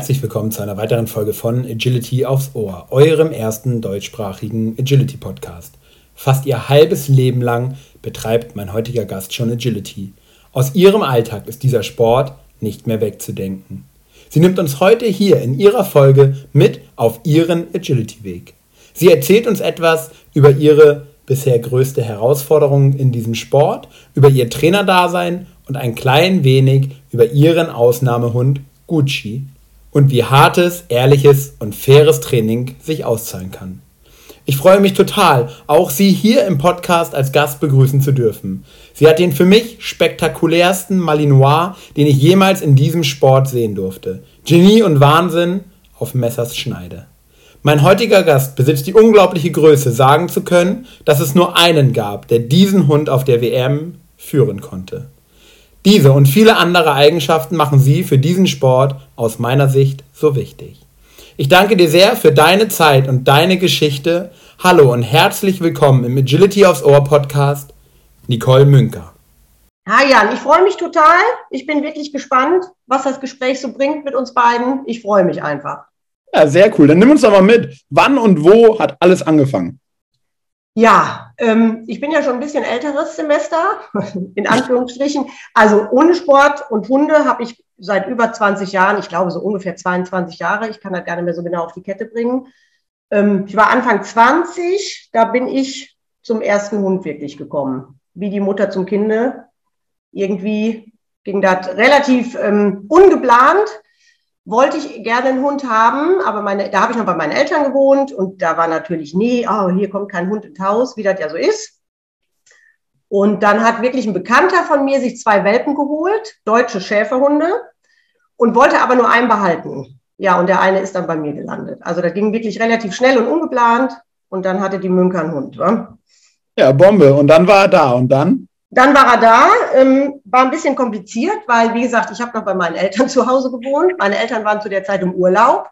Herzlich willkommen zu einer weiteren Folge von Agility aufs Ohr, eurem ersten deutschsprachigen Agility Podcast. Fast ihr halbes Leben lang betreibt mein heutiger Gast schon Agility. Aus ihrem Alltag ist dieser Sport nicht mehr wegzudenken. Sie nimmt uns heute hier in ihrer Folge mit auf ihren Agility-Weg. Sie erzählt uns etwas über ihre bisher größte Herausforderung in diesem Sport, über ihr Trainerdasein und ein klein wenig über ihren Ausnahmehund Gucci und wie hartes, ehrliches und faires Training sich auszahlen kann. Ich freue mich total, auch Sie hier im Podcast als Gast begrüßen zu dürfen. Sie hat den für mich spektakulärsten Malinois, den ich jemals in diesem Sport sehen durfte. Genie und Wahnsinn auf Messers Schneide. Mein heutiger Gast besitzt die unglaubliche Größe, sagen zu können, dass es nur einen gab, der diesen Hund auf der WM führen konnte. Diese und viele andere Eigenschaften machen sie für diesen Sport aus meiner Sicht so wichtig. Ich danke dir sehr für deine Zeit und deine Geschichte. Hallo und herzlich willkommen im Agility aufs Ohr Podcast, Nicole Münker. Hi Jan, ich freue mich total. Ich bin wirklich gespannt, was das Gespräch so bringt mit uns beiden. Ich freue mich einfach. Ja, sehr cool. Dann nimm uns doch mal mit. Wann und wo hat alles angefangen? Ja, ähm, ich bin ja schon ein bisschen älteres Semester, in Anführungsstrichen. Also ohne Sport und Hunde habe ich seit über 20 Jahren, ich glaube so ungefähr 22 Jahre, ich kann das gar nicht mehr so genau auf die Kette bringen. Ähm, ich war Anfang 20, da bin ich zum ersten Hund wirklich gekommen. Wie die Mutter zum Kinde. Irgendwie ging das relativ ähm, ungeplant wollte ich gerne einen Hund haben, aber meine, da habe ich noch bei meinen Eltern gewohnt und da war natürlich, nee, oh, hier kommt kein Hund ins Haus, wie das ja so ist. Und dann hat wirklich ein Bekannter von mir sich zwei Welpen geholt, deutsche Schäferhunde, und wollte aber nur einen behalten. Ja, und der eine ist dann bei mir gelandet. Also das ging wirklich relativ schnell und ungeplant und dann hatte die Münker einen Hund. Wa? Ja, Bombe. Und dann war er da. Und dann? Dann war er da, ähm, war ein bisschen kompliziert, weil, wie gesagt, ich habe noch bei meinen Eltern zu Hause gewohnt. Meine Eltern waren zu der Zeit im Urlaub.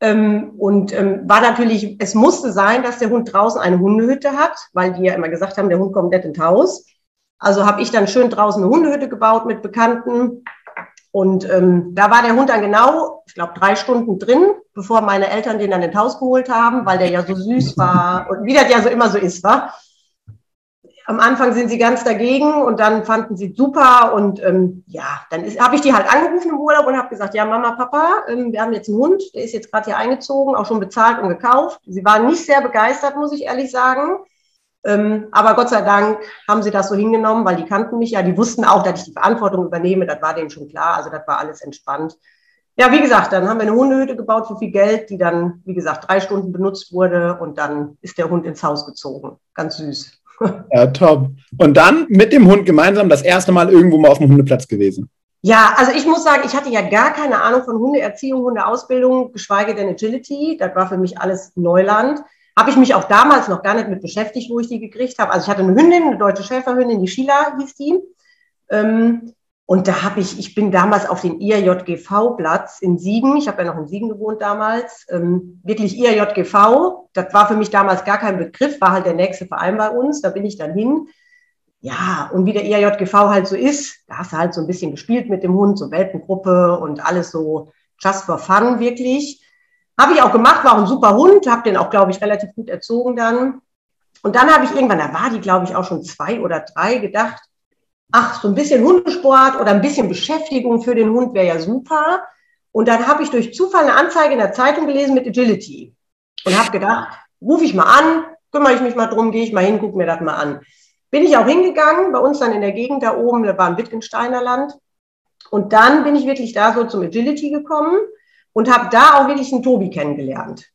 Ähm, und ähm, war natürlich, es musste sein, dass der Hund draußen eine Hundehütte hat, weil die ja immer gesagt haben, der Hund kommt nicht ins Haus. Also habe ich dann schön draußen eine Hundehütte gebaut mit Bekannten. Und ähm, da war der Hund dann genau, ich glaube, drei Stunden drin, bevor meine Eltern den dann ins Haus geholt haben, weil der ja so süß war und wie das ja so immer so ist, war am Anfang sind sie ganz dagegen und dann fanden sie super und ähm, ja, dann habe ich die halt angerufen im Urlaub und habe gesagt, ja Mama, Papa, ähm, wir haben jetzt einen Hund, der ist jetzt gerade hier eingezogen, auch schon bezahlt und gekauft. Sie waren nicht sehr begeistert, muss ich ehrlich sagen. Ähm, aber Gott sei Dank haben sie das so hingenommen, weil die kannten mich ja, die wussten auch, dass ich die Verantwortung übernehme, das war denen schon klar, also das war alles entspannt. Ja, wie gesagt, dann haben wir eine Hundehütte gebaut für viel Geld, die dann, wie gesagt, drei Stunden benutzt wurde und dann ist der Hund ins Haus gezogen. Ganz süß. Ja, top. Und dann mit dem Hund gemeinsam das erste Mal irgendwo mal auf dem Hundeplatz gewesen. Ja, also ich muss sagen, ich hatte ja gar keine Ahnung von Hundeerziehung, Hundeausbildung, geschweige denn Agility. Das war für mich alles Neuland. Habe ich mich auch damals noch gar nicht mit beschäftigt, wo ich die gekriegt habe. Also ich hatte eine Hündin, eine deutsche Schäferhündin, die Sheila hieß die. Ähm, und da habe ich, ich bin damals auf den IRJGV-Platz in Siegen, ich habe ja noch in Siegen gewohnt damals, ähm, wirklich IRJGV, das war für mich damals gar kein Begriff, war halt der nächste Verein bei uns, da bin ich dann hin. Ja, und wie der IRJGV halt so ist, da hast du halt so ein bisschen gespielt mit dem Hund, so Welpengruppe und alles so just for fun wirklich. Habe ich auch gemacht, war auch ein super Hund, habe den auch, glaube ich, relativ gut erzogen dann. Und dann habe ich irgendwann, da war die, glaube ich, auch schon zwei oder drei, gedacht, ach, so ein bisschen Hundesport oder ein bisschen Beschäftigung für den Hund wäre ja super. Und dann habe ich durch Zufall eine Anzeige in der Zeitung gelesen mit Agility und habe gedacht, rufe ich mal an, kümmere ich mich mal drum, gehe ich mal hin, gucke mir das mal an. Bin ich auch hingegangen, bei uns dann in der Gegend da oben, da war ein Wittgensteiner Land. Und dann bin ich wirklich da so zum Agility gekommen und habe da auch wirklich einen Tobi kennengelernt.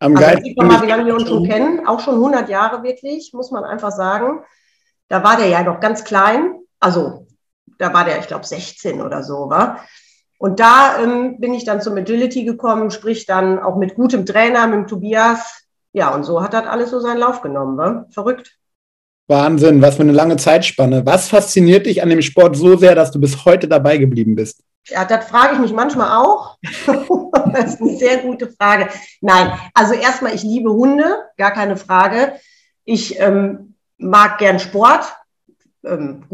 Am also man mal, wie lange wir uns schon kennen, auch schon 100 Jahre wirklich, muss man einfach sagen. Da war der ja noch ganz klein. Also da war der, ich glaube, 16 oder so, war. Und da ähm, bin ich dann zum Agility gekommen, sprich dann auch mit gutem Trainer, mit dem Tobias. Ja, und so hat das alles so seinen Lauf genommen. Wa? Verrückt. Wahnsinn, was für eine lange Zeitspanne. Was fasziniert dich an dem Sport so sehr, dass du bis heute dabei geblieben bist? Ja, das frage ich mich manchmal auch. das ist eine sehr gute Frage. Nein, also erstmal, ich liebe Hunde, gar keine Frage. Ich ähm, mag gern Sport. Ähm,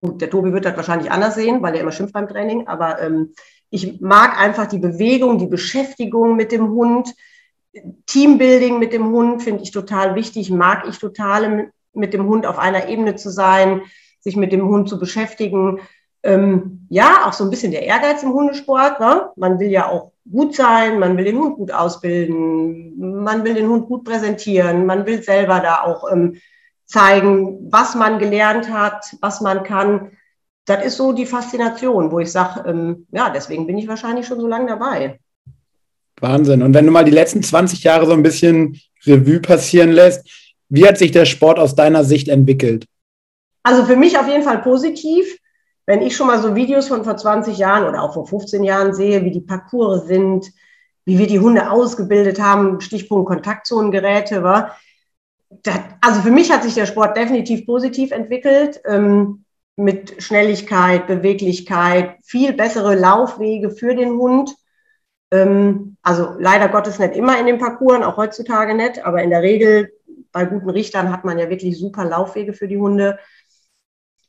gut, der Tobi wird das wahrscheinlich anders sehen, weil er immer schimpft beim Training, aber ähm, Ich mag einfach die Bewegung, die Beschäftigung mit dem Hund. Teambuilding mit dem Hund finde ich total wichtig, mag ich total mit dem Hund auf einer Ebene zu sein, sich mit dem Hund zu beschäftigen. Ähm, ja, auch so ein bisschen der Ehrgeiz im Hundesport. Ne? Man will ja auch gut sein, man will den Hund gut ausbilden, man will den Hund gut präsentieren, man will selber da auch ähm, zeigen, was man gelernt hat, was man kann. Das ist so die Faszination, wo ich sage, ähm, ja, deswegen bin ich wahrscheinlich schon so lange dabei. Wahnsinn. Und wenn du mal die letzten 20 Jahre so ein bisschen Revue passieren lässt, wie hat sich der Sport aus deiner Sicht entwickelt? Also für mich auf jeden Fall positiv. Wenn ich schon mal so Videos von vor 20 Jahren oder auch vor 15 Jahren sehe, wie die Parcours sind, wie wir die Hunde ausgebildet haben, Stichpunkt Kontaktzonengeräte, war. Das, also für mich hat sich der Sport definitiv positiv entwickelt, ähm, mit Schnelligkeit, Beweglichkeit, viel bessere Laufwege für den Hund. Ähm, also leider Gottes nicht immer in den Parcours, auch heutzutage nicht, aber in der Regel bei guten Richtern hat man ja wirklich super Laufwege für die Hunde.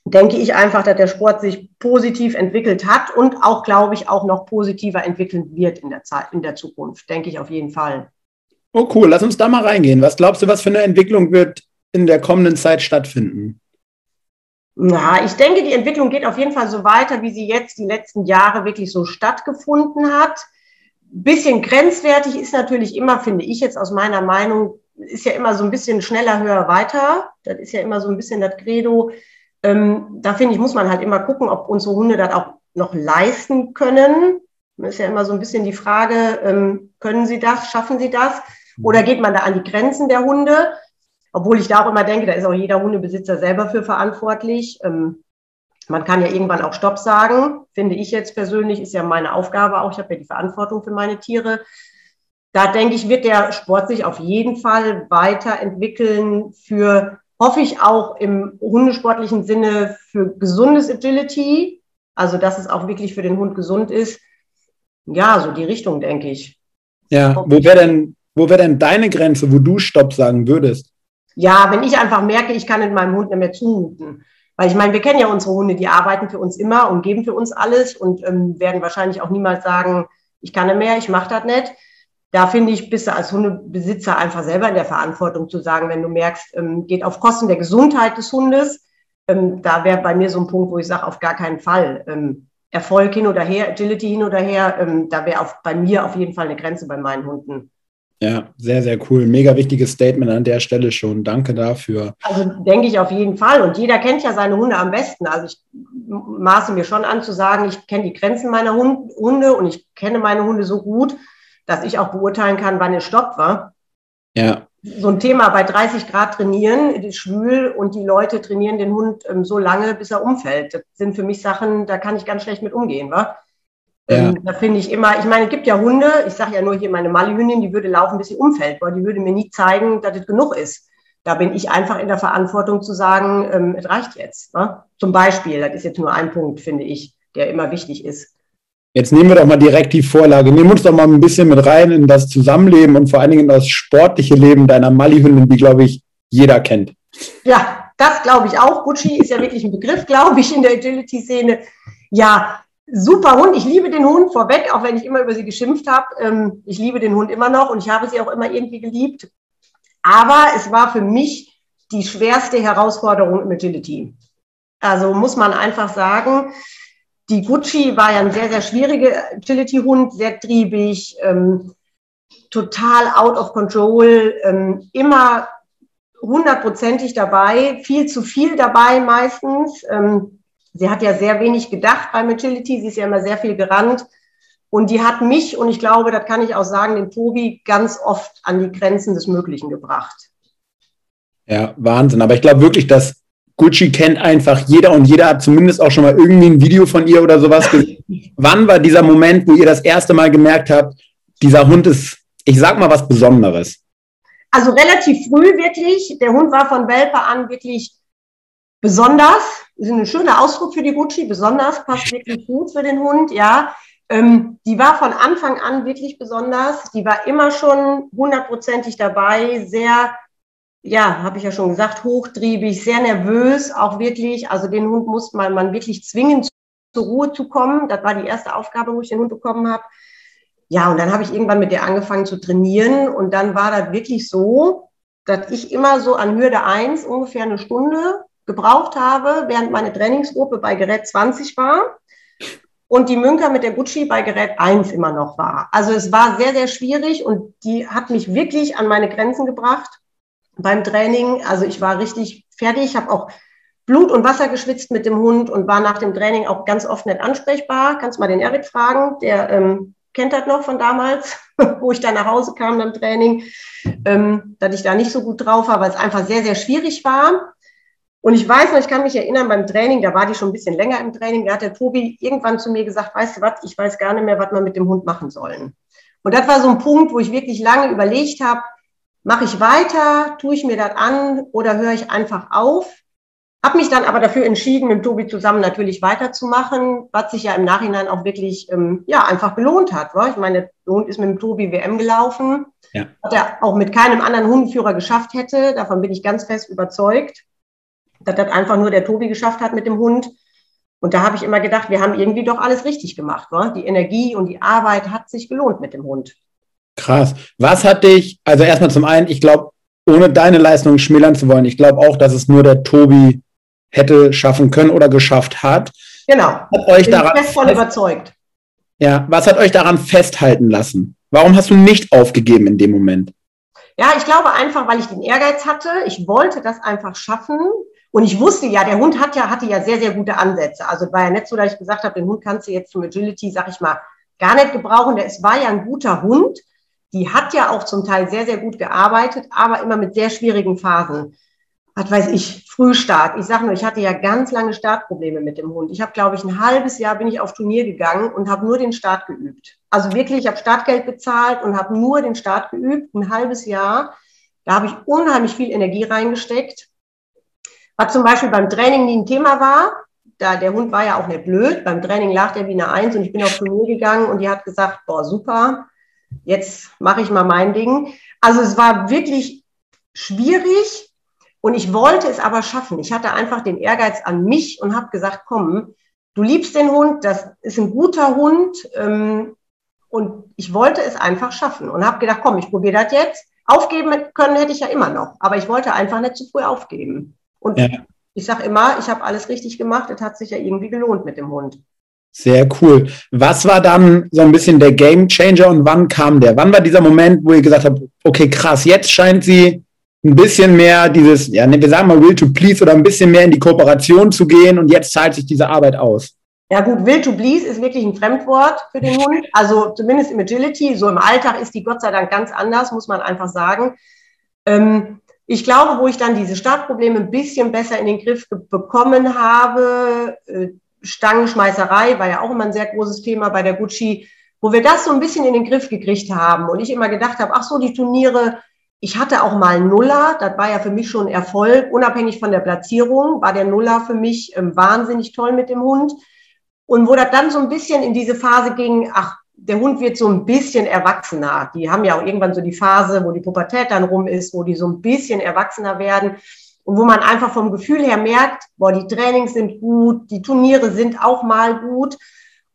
Denke ich einfach, dass der Sport sich positiv entwickelt hat und auch, glaube ich, auch noch positiver entwickeln wird in der Zeit, in der Zukunft. Denke ich auf jeden Fall. Oh, cool. Lass uns da mal reingehen. Was glaubst du, was für eine Entwicklung wird in der kommenden Zeit stattfinden? Na, ich denke, die Entwicklung geht auf jeden Fall so weiter, wie sie jetzt die letzten Jahre wirklich so stattgefunden hat bisschen grenzwertig ist natürlich immer, finde ich jetzt aus meiner Meinung, ist ja immer so ein bisschen schneller, höher, weiter. Das ist ja immer so ein bisschen das Credo. Ähm, da finde ich, muss man halt immer gucken, ob unsere Hunde das auch noch leisten können. Das ist ja immer so ein bisschen die Frage, ähm, können sie das, schaffen sie das? Oder geht man da an die Grenzen der Hunde? Obwohl ich da auch immer denke, da ist auch jeder Hundebesitzer selber für verantwortlich. Ähm, man kann ja irgendwann auch Stopp sagen, finde ich jetzt persönlich, ist ja meine Aufgabe auch. Ich habe ja die Verantwortung für meine Tiere. Da denke ich, wird der Sport sich auf jeden Fall weiterentwickeln für, hoffe ich auch im hundesportlichen Sinne, für gesundes Agility. Also, dass es auch wirklich für den Hund gesund ist. Ja, so die Richtung, denke ich. Ja, wo wäre denn, wo wäre denn deine Grenze, wo du Stopp sagen würdest? Ja, wenn ich einfach merke, ich kann mit meinem Hund nicht mehr zumuten. Weil ich meine, wir kennen ja unsere Hunde, die arbeiten für uns immer und geben für uns alles und ähm, werden wahrscheinlich auch niemals sagen, ich kann nicht mehr, ich mache das nicht. Da finde ich, bist du als Hundebesitzer einfach selber in der Verantwortung zu sagen, wenn du merkst, ähm, geht auf Kosten der Gesundheit des Hundes, ähm, da wäre bei mir so ein Punkt, wo ich sage, auf gar keinen Fall. Ähm, Erfolg hin oder her, Agility hin oder her, ähm, da wäre bei mir auf jeden Fall eine Grenze bei meinen Hunden. Ja, sehr, sehr cool. Mega wichtiges Statement an der Stelle schon. Danke dafür. Also denke ich auf jeden Fall. Und jeder kennt ja seine Hunde am besten. Also ich maße mir schon an zu sagen, ich kenne die Grenzen meiner Hunde und ich kenne meine Hunde so gut, dass ich auch beurteilen kann, wann es Stopp war. Ja. So ein Thema bei 30 Grad trainieren, ist schwül und die Leute trainieren den Hund ähm, so lange, bis er umfällt. Das sind für mich Sachen, da kann ich ganz schlecht mit umgehen, wa? Ja. Ähm, da finde ich immer, ich meine, es gibt ja Hunde, ich sage ja nur hier meine Mali-Hündin, die würde laufen, bis sie umfällt, weil die würde mir nie zeigen, dass es genug ist. Da bin ich einfach in der Verantwortung zu sagen, ähm, es reicht jetzt. Ne? Zum Beispiel, das ist jetzt nur ein Punkt, finde ich, der immer wichtig ist. Jetzt nehmen wir doch mal direkt die Vorlage. Nehmen uns doch mal ein bisschen mit rein in das Zusammenleben und vor allen Dingen in das sportliche Leben deiner Mali-Hündin, die, glaube ich, jeder kennt. Ja, das glaube ich auch. Gucci ist ja wirklich ein Begriff, glaube ich, in der Agility-Szene. Ja, super Hund. Ich liebe den Hund vorweg, auch wenn ich immer über sie geschimpft habe. Ähm, ich liebe den Hund immer noch und ich habe sie auch immer irgendwie geliebt. Aber es war für mich die schwerste Herausforderung im Agility. Also muss man einfach sagen, die Gucci war ja ein sehr, sehr schwieriger Agility-Hund, sehr triebig, ähm, total out of control, ähm, immer hundertprozentig dabei, viel zu viel dabei meistens. Sie hat ja sehr wenig gedacht beim Agility, sie ist ja immer sehr viel gerannt. Und die hat mich, und ich glaube, das kann ich auch sagen, den Tobi ganz oft an die Grenzen des Möglichen gebracht. Ja, Wahnsinn. Aber ich glaube wirklich, dass Gucci kennt einfach jeder und jeder hat zumindest auch schon mal irgendwie ein Video von ihr oder sowas gesehen. Wann war dieser Moment, wo ihr das erste Mal gemerkt habt, dieser Hund ist, ich sag mal, was Besonderes? Also relativ früh wirklich. Der Hund war von Welpe an wirklich Besonders, ist ein schöner Ausdruck für die Gucci, besonders passt wirklich gut für den Hund, ja. Ähm, die war von Anfang an wirklich besonders. Die war immer schon hundertprozentig dabei, sehr, ja, habe ich ja schon gesagt, hochtriebig, sehr nervös, auch wirklich. Also den Hund muss man, man wirklich zwingen zur Ruhe zu kommen. Das war die erste Aufgabe, wo ich den Hund bekommen habe. Ja, und dann habe ich irgendwann mit der angefangen zu trainieren. Und dann war das wirklich so, dass ich immer so an Hürde 1 ungefähr eine Stunde gebraucht habe, während meine Trainingsgruppe bei Gerät 20 war und die Münker mit der Gucci bei Gerät 1 immer noch war. Also es war sehr, sehr schwierig und die hat mich wirklich an meine Grenzen gebracht beim Training. Also ich war richtig fertig, habe auch Blut und Wasser geschwitzt mit dem Hund und war nach dem Training auch ganz oft nicht ansprechbar. Kannst mal den Erik fragen, der ähm, kennt das noch von damals, wo ich da nach Hause kam beim Training, ähm, dass ich da nicht so gut drauf war, weil es einfach sehr, sehr schwierig war. Und ich weiß noch, ich kann mich erinnern, beim Training, da war die schon ein bisschen länger im Training, da hat der Tobi irgendwann zu mir gesagt, weißt du was, ich weiß gar nicht mehr, was wir mit dem Hund machen sollen. Und das war so ein Punkt, wo ich wirklich lange überlegt habe, mache ich weiter, tue ich mir das an oder höre ich einfach auf? Habe mich dann aber dafür entschieden, mit Tobi zusammen natürlich weiterzumachen, was sich ja im Nachhinein auch wirklich ähm, ja einfach belohnt hat. Wa? Ich meine, der Hund ist mit dem Tobi WM gelaufen, ja. was er auch mit keinem anderen Hundenführer geschafft hätte. Davon bin ich ganz fest überzeugt dass das einfach nur der Tobi geschafft hat mit dem Hund. Und da habe ich immer gedacht, wir haben irgendwie doch alles richtig gemacht. Ne? Die Energie und die Arbeit hat sich gelohnt mit dem Hund. Krass. Was hat dich, also erstmal zum einen, ich glaube, ohne deine Leistung schmälern zu wollen, ich glaube auch, dass es nur der Tobi hätte schaffen können oder geschafft hat. Genau. Hat euch Bin daran fest von überzeugt. Ja, was hat euch daran festhalten lassen? Warum hast du nicht aufgegeben in dem Moment? Ja, ich glaube einfach, weil ich den Ehrgeiz hatte. Ich wollte das einfach schaffen. Und ich wusste ja, der Hund hat ja, hatte ja sehr, sehr gute Ansätze. Also war ja nicht so, dass ich gesagt habe, den Hund kannst du jetzt zum Agility, sag ich mal, gar nicht gebrauchen. Der, es war ja ein guter Hund. Die hat ja auch zum Teil sehr, sehr gut gearbeitet, aber immer mit sehr schwierigen Phasen. Was weiß ich, Frühstart. Ich sage nur, ich hatte ja ganz lange Startprobleme mit dem Hund. Ich habe, glaube ich, ein halbes Jahr bin ich auf Turnier gegangen und habe nur den Start geübt. Also wirklich, ich habe Startgeld bezahlt und habe nur den Start geübt, ein halbes Jahr. Da habe ich unheimlich viel Energie reingesteckt was zum Beispiel beim Training nie ein Thema war, da der Hund war ja auch nicht blöd. Beim Training lag der wie eine Eins und ich bin auf Turnier gegangen und die hat gesagt, boah, super, jetzt mache ich mal mein Ding. Also es war wirklich schwierig und ich wollte es aber schaffen. Ich hatte einfach den Ehrgeiz an mich und habe gesagt, komm, du liebst den Hund, das ist ein guter Hund ähm, und ich wollte es einfach schaffen und habe gedacht, komm, ich probiere das jetzt. Aufgeben können hätte ich ja immer noch, aber ich wollte einfach nicht zu früh aufgeben. Und ja. ich sage immer, ich habe alles richtig gemacht. Es hat sich ja irgendwie gelohnt mit dem Hund. Sehr cool. Was war dann so ein bisschen der Game Changer und wann kam der? Wann war dieser Moment, wo ihr gesagt habt, okay, krass, jetzt scheint sie ein bisschen mehr dieses, ja, ne, wir sagen mal will to please oder ein bisschen mehr in die Kooperation zu gehen und jetzt zahlt sich diese Arbeit aus? Ja gut, will to please ist wirklich ein Fremdwort für den Hund. Also zumindest im Agility, so im Alltag ist die Gott sei Dank ganz anders, muss man einfach sagen. Ähm, ich glaube, wo ich dann diese Startprobleme ein bisschen besser in den Griff bekommen habe, äh, Stangenschmeißerei war ja auch immer ein sehr großes Thema bei der Gucci, wo wir das so ein bisschen in den Griff gekriegt haben und ich immer gedacht habe, ach so, die Turniere, ich hatte auch mal Nuller, das war ja für mich schon Erfolg, unabhängig von der Platzierung, war der Nuller für mich ähm, wahnsinnig toll mit dem Hund. Und wo das dann so ein bisschen in diese Phase ging, ach, der Hund wird so ein bisschen erwachsener. Die haben ja auch irgendwann so die Phase, wo die Pubertät dann rum ist, wo die so ein bisschen erwachsener werden und wo man einfach vom Gefühl her merkt, boah, die Trainings sind gut, die Turniere sind auch mal gut.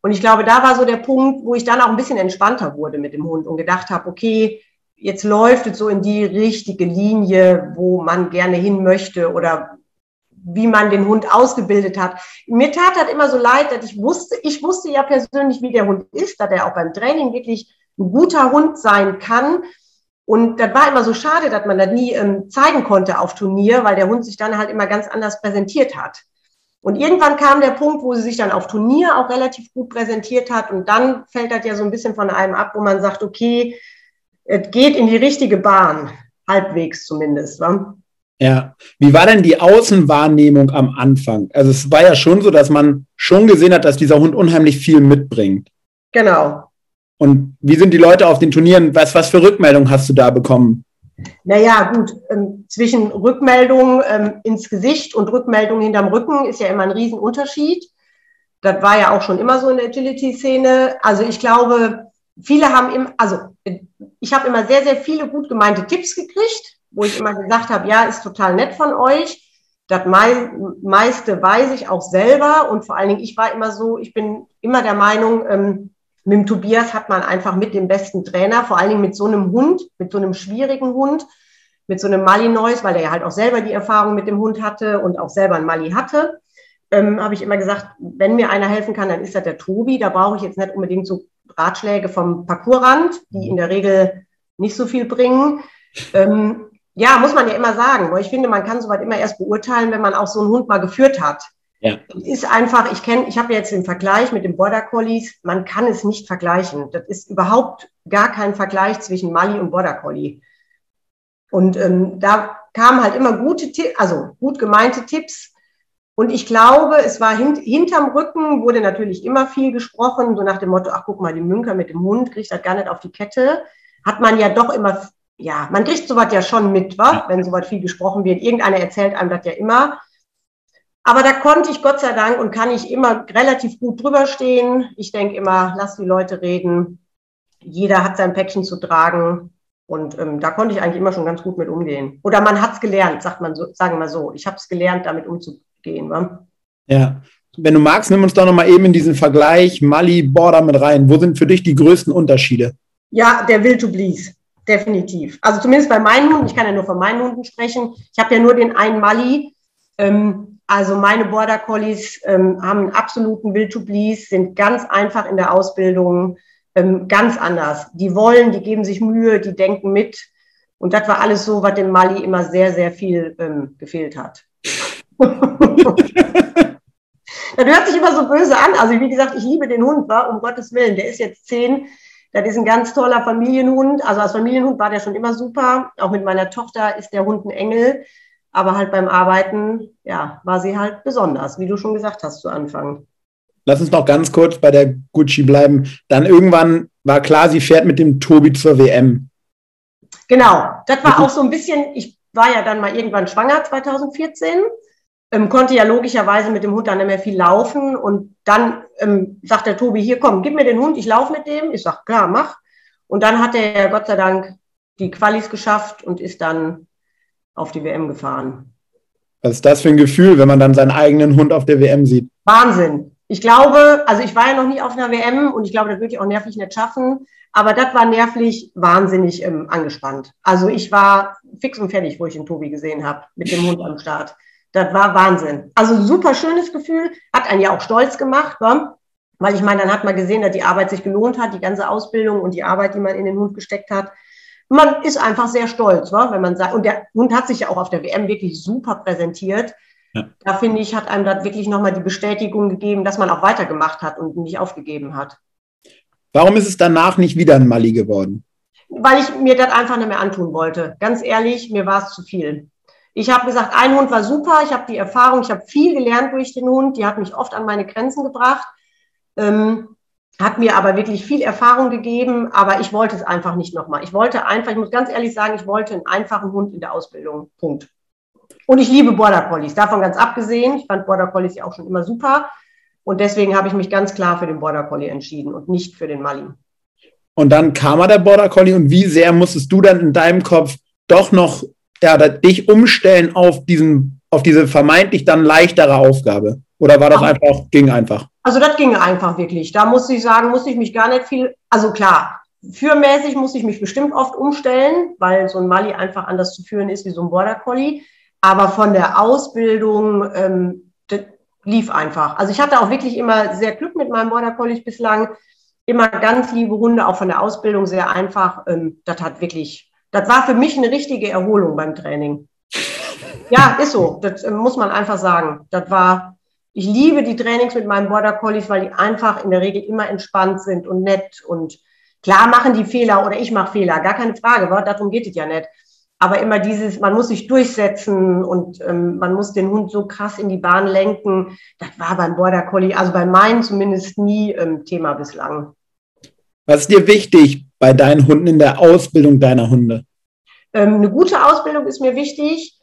Und ich glaube, da war so der Punkt, wo ich dann auch ein bisschen entspannter wurde mit dem Hund und gedacht habe, okay, jetzt läuft es so in die richtige Linie, wo man gerne hin möchte oder wie man den Hund ausgebildet hat. Mir tat das immer so leid, dass ich wusste, ich wusste ja persönlich, wie der Hund ist, dass er auch beim Training wirklich ein guter Hund sein kann. Und das war immer so schade, dass man das nie ähm, zeigen konnte auf Turnier, weil der Hund sich dann halt immer ganz anders präsentiert hat. Und irgendwann kam der Punkt, wo sie sich dann auf Turnier auch relativ gut präsentiert hat. Und dann fällt das ja so ein bisschen von einem ab, wo man sagt, okay, es geht in die richtige Bahn, halbwegs zumindest. Wa? Ja. Wie war denn die Außenwahrnehmung am Anfang? Also es war ja schon so, dass man schon gesehen hat, dass dieser Hund unheimlich viel mitbringt. Genau. Und wie sind die Leute auf den Turnieren? Was, was für Rückmeldungen hast du da bekommen? Naja, gut, ähm, zwischen Rückmeldungen ähm, ins Gesicht und Rückmeldungen hinterm Rücken ist ja immer ein Riesenunterschied. Das war ja auch schon immer so in der Agility-Szene. Also ich glaube, viele haben im, also ich habe immer sehr, sehr viele gut gemeinte Tipps gekriegt wo ich immer gesagt habe, ja, ist total nett von euch. Das meiste weiß ich auch selber und vor allen Dingen, ich war immer so, ich bin immer der Meinung, ähm, mit dem Tobias hat man einfach mit dem besten Trainer, vor allen Dingen mit so einem Hund, mit so einem schwierigen Hund, mit so einem Malinois, weil er ja halt auch selber die Erfahrung mit dem Hund hatte und auch selber ein Mali hatte, ähm, habe ich immer gesagt, wenn mir einer helfen kann, dann ist das der Tobi. Da brauche ich jetzt nicht unbedingt so Ratschläge vom Parcoursrand, die in der Regel nicht so viel bringen. Ähm, ja, muss man ja immer sagen, weil ich finde, man kann soweit immer erst beurteilen, wenn man auch so einen Hund mal geführt hat. Ja. Ist einfach, ich kenne, ich habe jetzt den Vergleich mit den Border Collies, man kann es nicht vergleichen. Das ist überhaupt gar kein Vergleich zwischen Mali und Border Collie. Und ähm, da kamen halt immer gute, also gut gemeinte Tipps. Und ich glaube, es war hint, hinterm Rücken, wurde natürlich immer viel gesprochen, so nach dem Motto, ach guck mal, die Münker mit dem Hund kriegt das gar nicht auf die Kette. Hat man ja doch immer, ja, man kriegt sowas ja schon mit, wa? wenn sowas viel gesprochen wird. Irgendeiner erzählt einem das ja immer. Aber da konnte ich Gott sei Dank und kann ich immer relativ gut drüber stehen. Ich denke immer, lass die Leute reden. Jeder hat sein Päckchen zu tragen. Und ähm, da konnte ich eigentlich immer schon ganz gut mit umgehen. Oder man hat es gelernt, sagt man so, sagen wir so. Ich habe es gelernt, damit umzugehen. Wa? Ja. Wenn du magst, nimm uns doch nochmal eben in diesen Vergleich Mali, Border mit rein. Wo sind für dich die größten Unterschiede? Ja, der Will to Bleed, definitiv. Also zumindest bei meinen Hunden, ich kann ja nur von meinen Hunden sprechen. Ich habe ja nur den einen Mali. Ähm, also meine Border Collies ähm, haben einen absoluten Will to Bleed, sind ganz einfach in der Ausbildung ähm, ganz anders. Die wollen, die geben sich Mühe, die denken mit. Und das war alles so, was dem Mali immer sehr, sehr viel ähm, gefehlt hat. das hört sich immer so böse an. Also wie gesagt, ich liebe den Hund, war um Gottes Willen. Der ist jetzt zehn. Das ist ein ganz toller Familienhund. Also als Familienhund war der schon immer super. Auch mit meiner Tochter ist der Hund ein Engel. Aber halt beim Arbeiten, ja, war sie halt besonders, wie du schon gesagt hast zu Anfang lass uns noch ganz kurz bei der Gucci bleiben. Dann irgendwann war klar, sie fährt mit dem Tobi zur WM. Genau, das war auch so ein bisschen, ich war ja dann mal irgendwann schwanger 2014, ähm, konnte ja logischerweise mit dem Hund dann nicht mehr viel laufen und dann ähm, sagt der Tobi, hier komm, gib mir den Hund, ich laufe mit dem. Ich sag, klar, mach. Und dann hat er Gott sei Dank die Qualis geschafft und ist dann auf die WM gefahren. Was ist das für ein Gefühl, wenn man dann seinen eigenen Hund auf der WM sieht? Wahnsinn ich glaube, also ich war ja noch nie auf einer WM und ich glaube, das würde ich auch nervlich nicht schaffen. Aber das war nervlich wahnsinnig ähm, angespannt. Also ich war fix und fertig, wo ich den Tobi gesehen habe, mit dem Hund am Start. Das war Wahnsinn. Also super schönes Gefühl, hat einen ja auch stolz gemacht, wa? weil ich meine, dann hat man gesehen, dass die Arbeit sich gelohnt hat, die ganze Ausbildung und die Arbeit, die man in den Hund gesteckt hat. Man ist einfach sehr stolz, wa? wenn man sagt, und der Hund hat sich ja auch auf der WM wirklich super präsentiert. Ja. Da finde ich, hat einem das wirklich nochmal die Bestätigung gegeben, dass man auch weitergemacht hat und nicht aufgegeben hat. Warum ist es danach nicht wieder ein Mali geworden? Weil ich mir das einfach nicht mehr antun wollte. Ganz ehrlich, mir war es zu viel. Ich habe gesagt, ein Hund war super, ich habe die Erfahrung, ich habe viel gelernt durch den Hund, die hat mich oft an meine Grenzen gebracht, ähm, hat mir aber wirklich viel Erfahrung gegeben, aber ich wollte es einfach nicht nochmal. Ich wollte einfach, ich muss ganz ehrlich sagen, ich wollte einen einfachen Hund in der Ausbildung. Punkt. Und ich liebe Border Collies, davon ganz abgesehen. Ich fand Border Collies ja auch schon immer super. Und deswegen habe ich mich ganz klar für den Border Collie entschieden und nicht für den Mali. Und dann kam er der Border Collie und wie sehr musstest du dann in deinem Kopf doch noch ja, dich umstellen auf diesen, auf diese vermeintlich dann leichtere Aufgabe? Oder war das Ach, einfach, ging einfach? Also das ging einfach wirklich. Da muss ich sagen, musste ich mich gar nicht viel, also klar, fürmäßig musste ich mich bestimmt oft umstellen, weil so ein Mali einfach anders zu führen ist wie so ein Border Collie. Aber von der Ausbildung, ähm, das lief einfach. Also ich hatte auch wirklich immer sehr Glück mit meinem Border College bislang. Immer ganz liebe Hunde, auch von der Ausbildung sehr einfach. Ähm, das hat wirklich, das war für mich eine richtige Erholung beim Training. Ja, ist so. Das äh, muss man einfach sagen. Das war, ich liebe die Trainings mit meinem Border Collies, weil die einfach in der Regel immer entspannt sind und nett und klar machen die Fehler oder ich mache Fehler, gar keine Frage, weil darum geht es ja nicht aber immer dieses, man muss sich durchsetzen und ähm, man muss den Hund so krass in die Bahn lenken. Das war beim Border Collie, also bei meinen zumindest nie ähm, Thema bislang. Was ist dir wichtig bei deinen Hunden in der Ausbildung deiner Hunde? Ähm, eine gute Ausbildung ist mir wichtig,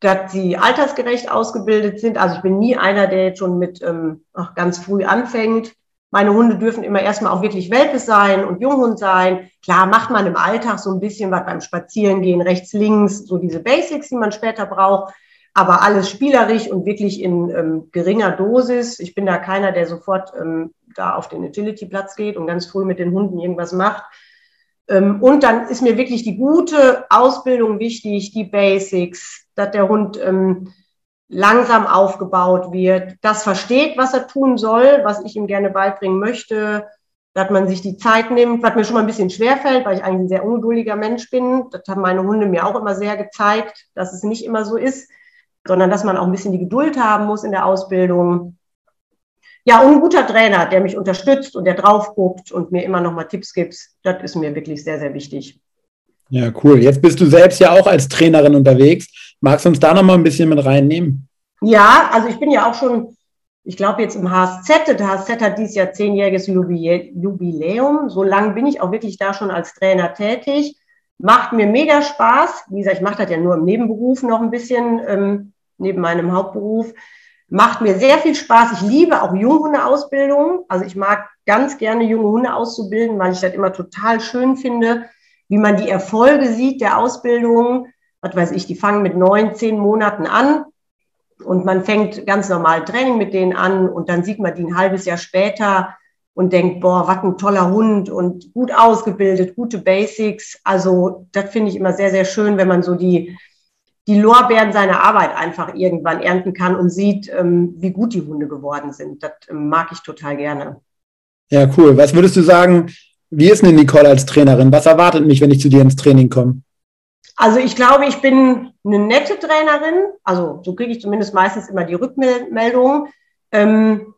dass sie altersgerecht ausgebildet sind. Also ich bin nie einer, der jetzt schon mit ähm, ganz früh anfängt. Meine Hunde dürfen immer erstmal auch wirklich Welpe sein und Junghund sein. Klar macht man im Alltag so ein bisschen was beim Spazierengehen, rechts, links, so diese Basics, die man später braucht. aber alles spielerisch und wirklich in ähm, geringer Dosis. Ich bin da keiner, der sofort ähm, da auf den Agility-Platz geht und ganz früh mit den Hunden irgendwas macht. Ähm, und dann ist mir wirklich die gute Ausbildung wichtig, die Basics, dass der Hund ähm, langsam aufgebaut wird, das versteht, was er tun soll, was ich ihm gerne beibringen möchte, dass man sich die Zeit nimmt, was mir schon mal ein bisschen schwerfällt, weil ich eigentlich ein sehr ungeduldiger Mensch bin. Das haben meine Hunde mir auch immer sehr gezeigt, dass es nicht immer so ist, sondern dass man auch ein bisschen die Geduld haben muss in der Ausbildung. Ja, und ein guter Trainer, der mich unterstützt und der drauf guckt und mir immer noch mal Tipps gibt, das ist mir wirklich sehr, sehr wichtig. Ja, cool. Jetzt bist du selbst ja auch als Trainerin unterwegs. Magst du uns da noch mal ein bisschen mit reinnehmen? Ja, also ich bin ja auch schon ich glaube jetzt im HSZ, der HSZ hat dieses Jahr zehnjähriges Jubiläum. So lange bin ich auch wirklich da schon als Trainer tätig. Macht mir mega Spaß. Wie gesagt, ich mache das ja nur im Nebenberuf noch ein bisschen, ähm, neben meinem Hauptberuf. Macht mir sehr viel Spaß. Ich liebe auch Junghundeausbildung. Also ich mag ganz gerne junge Hunde auszubilden, weil ich das immer total schön finde, wie man die Erfolge sieht der Ausbildung. Was weiß ich, die fangen mit neun, zehn Monaten an und man fängt ganz normal Training mit denen an und dann sieht man die ein halbes Jahr später und denkt, boah, was ein toller Hund und gut ausgebildet, gute Basics. Also das finde ich immer sehr, sehr schön, wenn man so die, die Lorbeeren seiner Arbeit einfach irgendwann ernten kann und sieht, ähm, wie gut die Hunde geworden sind. Das ähm, mag ich total gerne. Ja, cool. Was würdest du sagen, wie ist denn Nicole als Trainerin? Was erwartet mich, wenn ich zu dir ins Training komme? Also ich glaube, ich bin eine nette Trainerin. Also so kriege ich zumindest meistens immer die Rückmeldung. Ähm,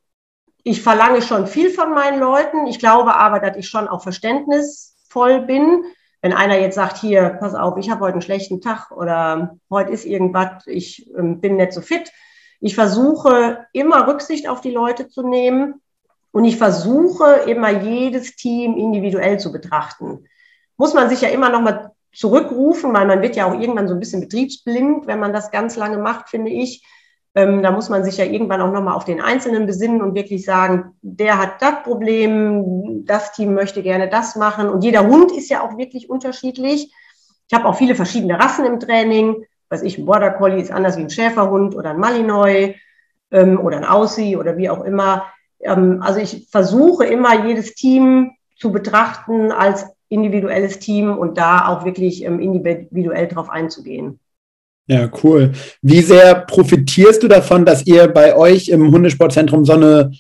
ich verlange schon viel von meinen Leuten. Ich glaube aber, dass ich schon auch verständnisvoll bin. Wenn einer jetzt sagt, hier, pass auf, ich habe heute einen schlechten Tag oder heute ist irgendwas, ich ähm, bin nicht so fit. Ich versuche immer Rücksicht auf die Leute zu nehmen und ich versuche immer jedes Team individuell zu betrachten. Muss man sich ja immer noch mal zurückrufen, weil man wird ja auch irgendwann so ein bisschen betriebsblind, wenn man das ganz lange macht, finde ich. Ähm, da muss man sich ja irgendwann auch nochmal auf den Einzelnen besinnen und wirklich sagen, der hat das Problem, das Team möchte gerne das machen. Und jeder Hund ist ja auch wirklich unterschiedlich. Ich habe auch viele verschiedene Rassen im Training. Weiß ich, ein Border Collie ist anders wie ein Schäferhund oder ein Malinois ähm, oder ein Aussie oder wie auch immer. Ähm, also ich versuche immer jedes Team zu betrachten als individuelles Team und da auch wirklich ähm, individuell drauf einzugehen. Ja, cool. Wie sehr profitierst du davon, dass ihr bei euch im Hundesportzentrum so eine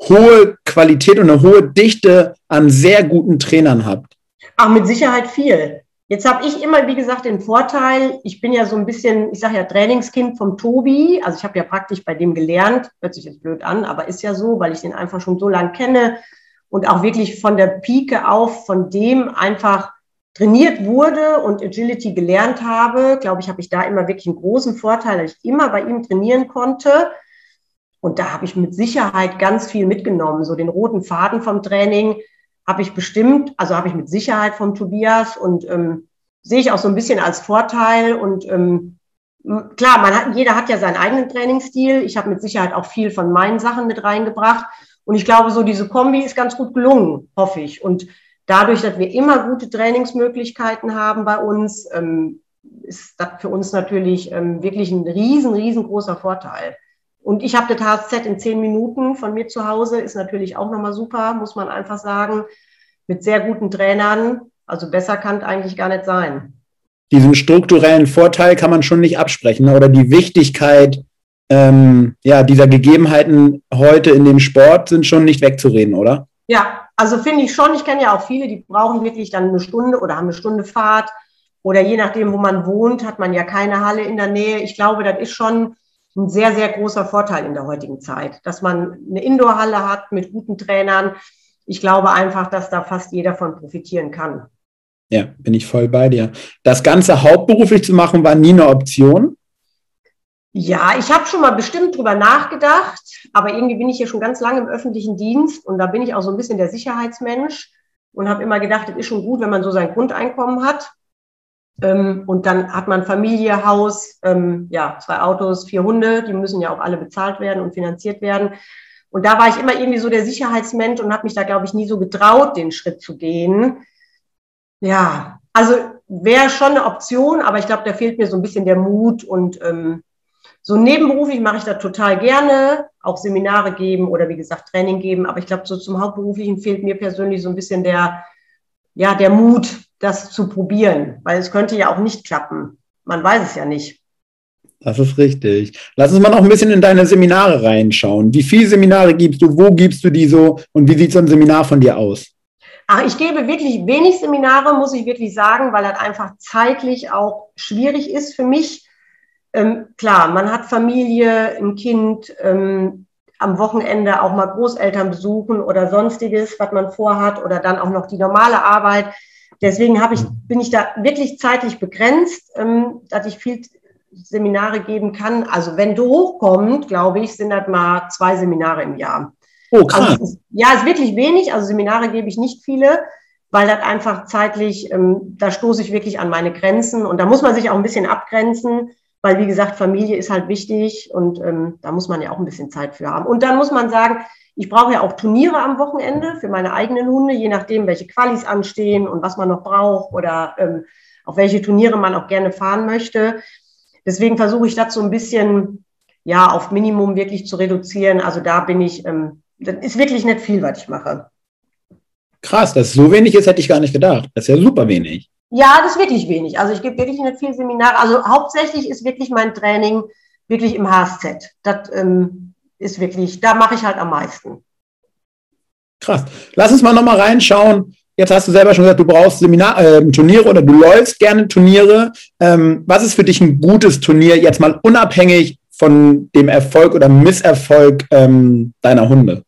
hohe Qualität und eine hohe Dichte an sehr guten Trainern habt? Ach, mit Sicherheit viel. Jetzt habe ich immer, wie gesagt, den Vorteil, ich bin ja so ein bisschen, ich sage ja Trainingskind vom Tobi. Also ich habe ja praktisch bei dem gelernt, hört sich jetzt blöd an, aber ist ja so, weil ich den einfach schon so lange kenne und auch wirklich von der Pike auf, von dem einfach trainiert wurde und Agility gelernt habe, glaube ich, habe ich da immer wirklich einen großen Vorteil, dass ich immer bei ihm trainieren konnte. Und da habe ich mit Sicherheit ganz viel mitgenommen. So den roten Faden vom Training habe ich bestimmt, also habe ich mit Sicherheit vom Tobias und ähm, sehe ich auch so ein bisschen als Vorteil. Und ähm, klar, man hat, jeder hat ja seinen eigenen Trainingsstil. Ich habe mit Sicherheit auch viel von meinen Sachen mit reingebracht. Und ich glaube, so diese Kombi ist ganz gut gelungen, hoffe ich. Und dadurch, dass wir immer gute Trainingsmöglichkeiten haben bei uns, ähm, ist das für uns natürlich ähm, wirklich ein riesen, riesengroßer Vorteil. Und ich habe das HSZ in zehn Minuten von mir zu Hause, ist natürlich auch nochmal super, muss man einfach sagen, mit sehr guten Trainern. Also besser kann es eigentlich gar nicht sein. Diesen strukturellen Vorteil kann man schon nicht absprechen ne? oder die Wichtigkeit ähm, ja, dieser Gegebenheiten heute in dem Sport sind schon nicht wegzureden, oder? Ja, also finde ich schon. Ich kenne ja auch viele, die brauchen wirklich dann eine Stunde oder haben eine Stunde Fahrt. Oder je nachdem, wo man wohnt, hat man ja keine Halle in der Nähe. Ich glaube, das ist schon ein sehr, sehr großer Vorteil in der heutigen Zeit, dass man eine Indoor-Halle hat mit guten Trainern. Ich glaube einfach, dass da fast jeder von profitieren kann. Ja, bin ich voll bei dir. Das Ganze hauptberuflich zu machen, war nie eine Option. Ja, ich habe schon mal bestimmt drüber nachgedacht, aber irgendwie bin ich hier schon ganz lange im öffentlichen Dienst und da bin ich auch so ein bisschen der Sicherheitsmensch und habe immer gedacht, es ist schon gut, wenn man so sein Grundeinkommen hat. Ähm, und dann hat man Familie, Haus, ähm, ja, zwei Autos, vier Hunde, die müssen ja auch alle bezahlt werden und finanziert werden. Und da war ich immer irgendwie so der Sicherheitsmensch und habe mich da, glaube ich, nie so getraut, den Schritt zu gehen. Ja, also wäre schon eine Option, aber ich glaube, da fehlt mir so ein bisschen der Mut und ähm, So nebenberuflich mache ich das total gerne, auch Seminare geben oder wie gesagt Training geben. Aber ich glaube, so zum Hauptberuflichen fehlt mir persönlich so ein bisschen der, ja, der Mut, das zu probieren, weil es könnte ja auch nicht klappen. Man weiß es ja nicht. Das ist richtig. Lass uns mal noch ein bisschen in deine Seminare reinschauen. Wie viele Seminare gibst du? Wo gibst du die so? Und wie sieht so ein Seminar von dir aus? Ach, ich gebe wirklich wenig Seminare, muss ich wirklich sagen, weil das einfach zeitlich auch schwierig ist für mich. Ähm, klar, man hat Familie, ein Kind, ähm, am Wochenende auch mal Großeltern besuchen oder sonstiges, was man vorhat, oder dann auch noch die normale Arbeit. Deswegen ich, bin ich da wirklich zeitlich begrenzt, ähm, dass ich viel Seminare geben kann. Also wenn du hochkommt, glaube ich, sind das mal zwei Seminare im Jahr. Oh, krass. Also ist, ja, ist wirklich wenig. Also Seminare gebe ich nicht viele, weil das einfach zeitlich, ähm, da stoße ich wirklich an meine Grenzen und da muss man sich auch ein bisschen abgrenzen, weil wie gesagt, Familie ist halt wichtig und ähm, da muss man ja auch ein bisschen Zeit für haben. Und dann muss man sagen, ich brauche ja auch Turniere am Wochenende für meine eigenen Hunde, je nachdem, welche Qualis anstehen und was man noch braucht oder ähm, auf welche Turniere man auch gerne fahren möchte. Deswegen versuche ich das so ein bisschen ja auf Minimum wirklich zu reduzieren. Also da bin ich, ähm, das ist wirklich nicht viel, was ich mache. Krass, dass so wenig ist, hätte ich gar nicht gedacht. Das ist ja super wenig. Ja, das ist wirklich wenig. Also ich gebe wirklich nicht viel Seminare. Also hauptsächlich ist wirklich mein Training wirklich im HSZ. Das ähm, ist wirklich, da mache ich halt am meisten. Krass. Lass uns mal nochmal reinschauen. Jetzt hast du selber schon gesagt, du brauchst Seminar, äh, Turniere oder du läufst gerne Turniere. Ähm, was ist für dich ein gutes Turnier, jetzt mal unabhängig von dem Erfolg oder Misserfolg ähm, deiner Hunde?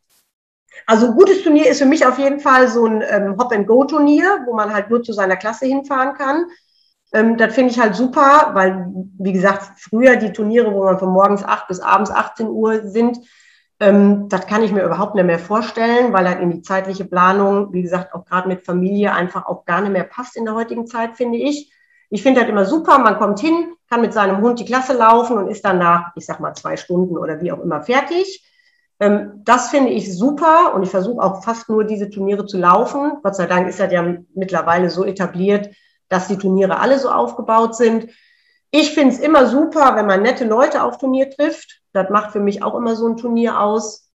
Also gutes Turnier ist für mich auf jeden Fall so ein ähm, Hop-and-Go-Turnier, wo man halt nur zu seiner Klasse hinfahren kann. Ähm, das finde ich halt super, weil, wie gesagt, früher die Turniere, wo man von morgens 8 bis abends 18 Uhr sind, ähm, das kann ich mir überhaupt nicht mehr vorstellen, weil halt in die zeitliche Planung, wie gesagt, auch gerade mit Familie einfach auch gar nicht mehr passt in der heutigen Zeit, finde ich. Ich finde das immer super. Man kommt hin, kann mit seinem Hund die Klasse laufen und ist dann nach, ich sag mal, zwei Stunden oder wie auch immer fertig. Ähm, das finde ich super und ich versuche auch fast nur diese Turniere zu laufen. Gott sei Dank ist das ja mittlerweile so etabliert, dass die Turniere alle so aufgebaut sind. Ich finde es immer super, wenn man nette Leute auf Turnier trifft. Das macht für mich auch immer so ein Turnier aus.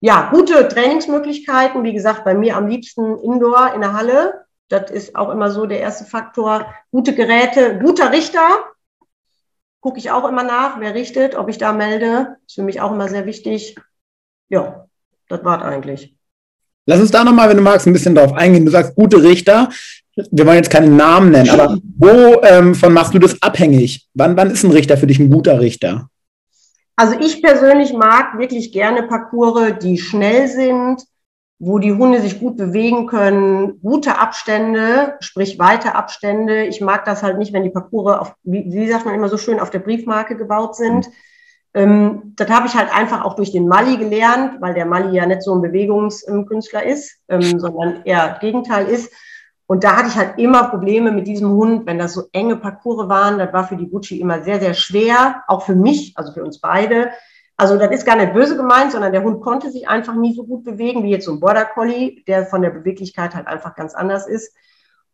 Ja, gute Trainingsmöglichkeiten. Wie gesagt, bei mir am liebsten Indoor in der Halle. Das ist auch immer so der erste Faktor. Gute Geräte, guter Richter. Gucke ich auch immer nach, wer richtet, ob ich da melde. Ist für mich auch immer sehr wichtig. Ja, das war eigentlich. Lass uns da nochmal, wenn du magst, ein bisschen drauf eingehen. Du sagst gute Richter wir wollen jetzt keinen Namen nennen, aber wo ähm, von machst du das abhängig? Wann, wann ist ein Richter für dich ein guter Richter? Also ich persönlich mag wirklich gerne Parcours, die schnell sind, wo die Hunde sich gut bewegen können, gute Abstände, sprich weite Abstände. Ich mag das halt nicht, wenn die Parcours auf, wie, wie sagt man immer so schön, auf der Briefmarke gebaut sind. Mhm. Ähm, das habe ich halt einfach auch durch den Mali gelernt, weil der Mali ja nicht so ein Bewegungskünstler ist, ähm, sondern eher Gegenteil ist. Und da hatte ich halt immer Probleme mit diesem Hund, wenn das so enge Parcours waren. Das war für die Gucci immer sehr, sehr schwer, auch für mich, also für uns beide. Also das ist gar nicht böse gemeint, sondern der Hund konnte sich einfach nie so gut bewegen wie jetzt so ein Border Collie, der von der Beweglichkeit halt einfach ganz anders ist.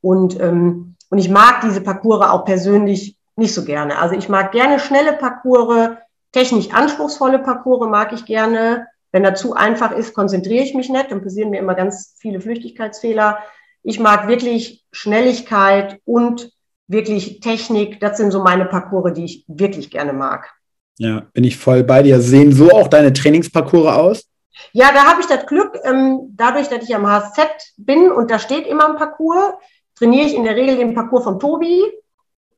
Und, ähm, und ich mag diese Parcours auch persönlich nicht so gerne. Also ich mag gerne schnelle Parcours, technisch anspruchsvolle Parcours mag ich gerne. Wenn er zu einfach ist, konzentriere ich mich nicht, dann passieren mir immer ganz viele Flüchtigkeitsfehler. Ich mag wirklich Schnelligkeit und wirklich Technik. Das sind so meine Parcours, die ich wirklich gerne mag. Ja, bin ich voll bei dir. Sehen so auch deine Trainingsparcours aus? Ja, da habe ich das Glück, ähm, dadurch, dass ich am HZ bin und da steht immer ein Parcours, trainiere ich in der Regel den Parcours von Tobi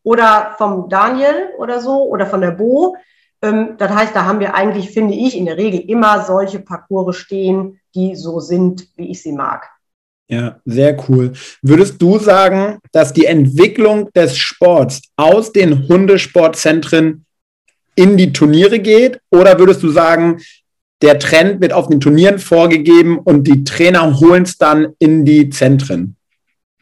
oder vom Daniel oder so oder von der Bo. Ähm, das heißt, da haben wir eigentlich, finde ich, in der Regel immer solche Parcours stehen, die so sind, wie ich sie mag. Ja, sehr cool. Würdest du sagen, dass die Entwicklung des Sports aus den Hundesportzentren in die Turniere geht? Oder würdest du sagen, der Trend wird auf den Turnieren vorgegeben und die Trainer holen es dann in die Zentren?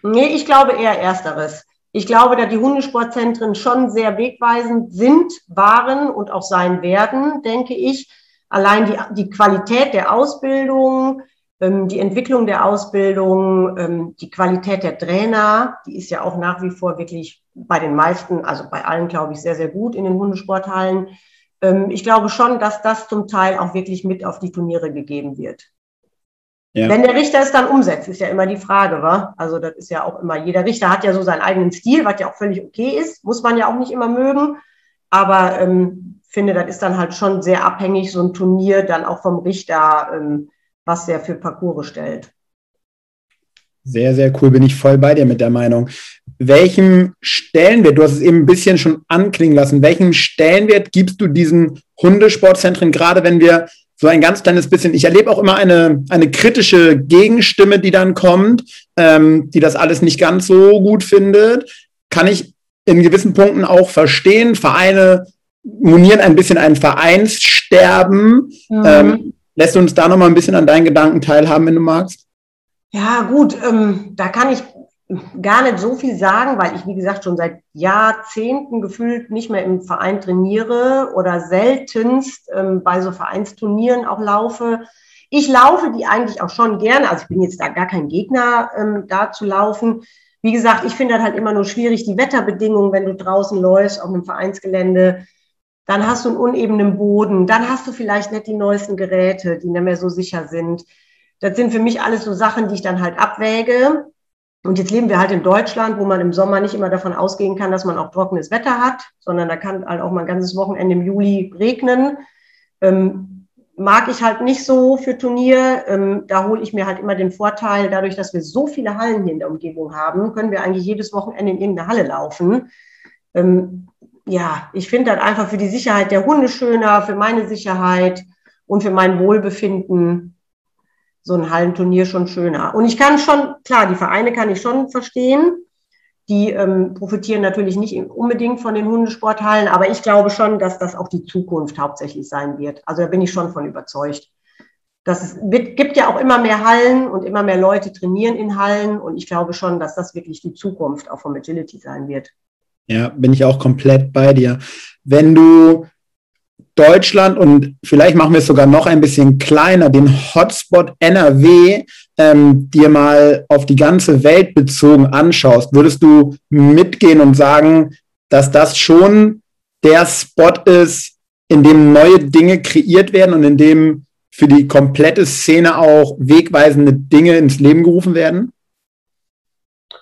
Nee, ich glaube eher ersteres. Ich glaube, dass die Hundesportzentren schon sehr wegweisend sind, waren und auch sein werden, denke ich. Allein die, die Qualität der Ausbildung, ähm, die Entwicklung der Ausbildung, ähm, die Qualität der Trainer, die ist ja auch nach wie vor wirklich bei den meisten, also bei allen, glaube ich, sehr, sehr gut in den Hundesporthallen. ähm, ich glaube schon, dass das zum Teil auch wirklich mit auf die Turniere gegeben wird. Ja. Wenn der Richter es dann umsetzt, ist ja immer die Frage, wa? Also das ist ja auch immer, jeder Richter hat ja so seinen eigenen Stil, was ja auch völlig okay ist, muss man ja auch nicht immer mögen. Aber ähm, finde, das ist dann halt schon sehr abhängig, so ein Turnier dann auch vom Richter, ähm, was der für Parcours stellt. Sehr, sehr cool, bin ich voll bei dir mit der Meinung. Welchem Stellenwert, du hast es eben ein bisschen schon anklingen lassen, welchen Stellenwert gibst du diesen Hundesportzentren, gerade wenn wir so ein ganz kleines bisschen, ich erlebe auch immer eine, eine kritische Gegenstimme, die dann kommt, ähm, die das alles nicht ganz so gut findet, kann ich in gewissen Punkten auch verstehen. Vereine monieren ein bisschen ein Vereinssterben. Mhm. Ähm, lässt uns da noch mal ein bisschen an deinen Gedanken teilhaben, wenn du magst? Ja, gut, ähm, da kann ich gar nicht so viel sagen, weil ich, wie gesagt, schon seit Jahrzehnten gefühlt nicht mehr im Verein trainiere oder seltenst ähm, bei so Vereinsturnieren auch laufe. Ich laufe die eigentlich auch schon gerne. Also ich bin jetzt da gar kein Gegner, ähm, da zu laufen. Wie gesagt, ich finde das halt immer nur schwierig, die Wetterbedingungen, wenn du draußen läufst auf einem Vereinsgelände. Dann hast du einen unebenen Boden. Dann hast du vielleicht nicht die neuesten Geräte, die nicht mehr so sicher sind. Das sind für mich alles so Sachen, die ich dann halt abwäge. Und jetzt leben wir halt in Deutschland, wo man im Sommer nicht immer davon ausgehen kann, dass man auch trockenes Wetter hat, sondern da kann halt auch mal ein ganzes Wochenende im Juli regnen. Ähm, mag ich halt nicht so für Turnier. Ähm, da hole ich mir halt immer den Vorteil, dadurch, dass wir so viele Hallen hier in der Umgebung haben, können wir eigentlich jedes Wochenende in irgendeine Halle laufen. Ähm, ja, ich finde halt einfach für die Sicherheit der Hunde schöner, für meine Sicherheit und für mein Wohlbefinden so ein Hallenturnier schon schöner. Und ich kann schon, klar, die Vereine kann ich schon verstehen. Die ähm, profitieren natürlich nicht unbedingt von den Hundesporthallen, aber ich glaube schon, dass das auch die Zukunft hauptsächlich sein wird. Also da bin ich schon von überzeugt. Das es wird, gibt ja auch immer mehr Hallen und immer mehr Leute trainieren in Hallen und ich glaube schon, dass das wirklich die Zukunft auch vom Agility sein wird. Ja, bin ich auch komplett bei dir. Wenn du Deutschland und vielleicht machen wir es sogar noch ein bisschen kleiner, den Hotspot NRW ähm, dir mal auf die ganze Welt bezogen anschaust, würdest du mitgehen und sagen, dass das schon der Spot ist, in dem neue Dinge kreiert werden und in dem für die komplette Szene auch wegweisende Dinge ins Leben gerufen werden?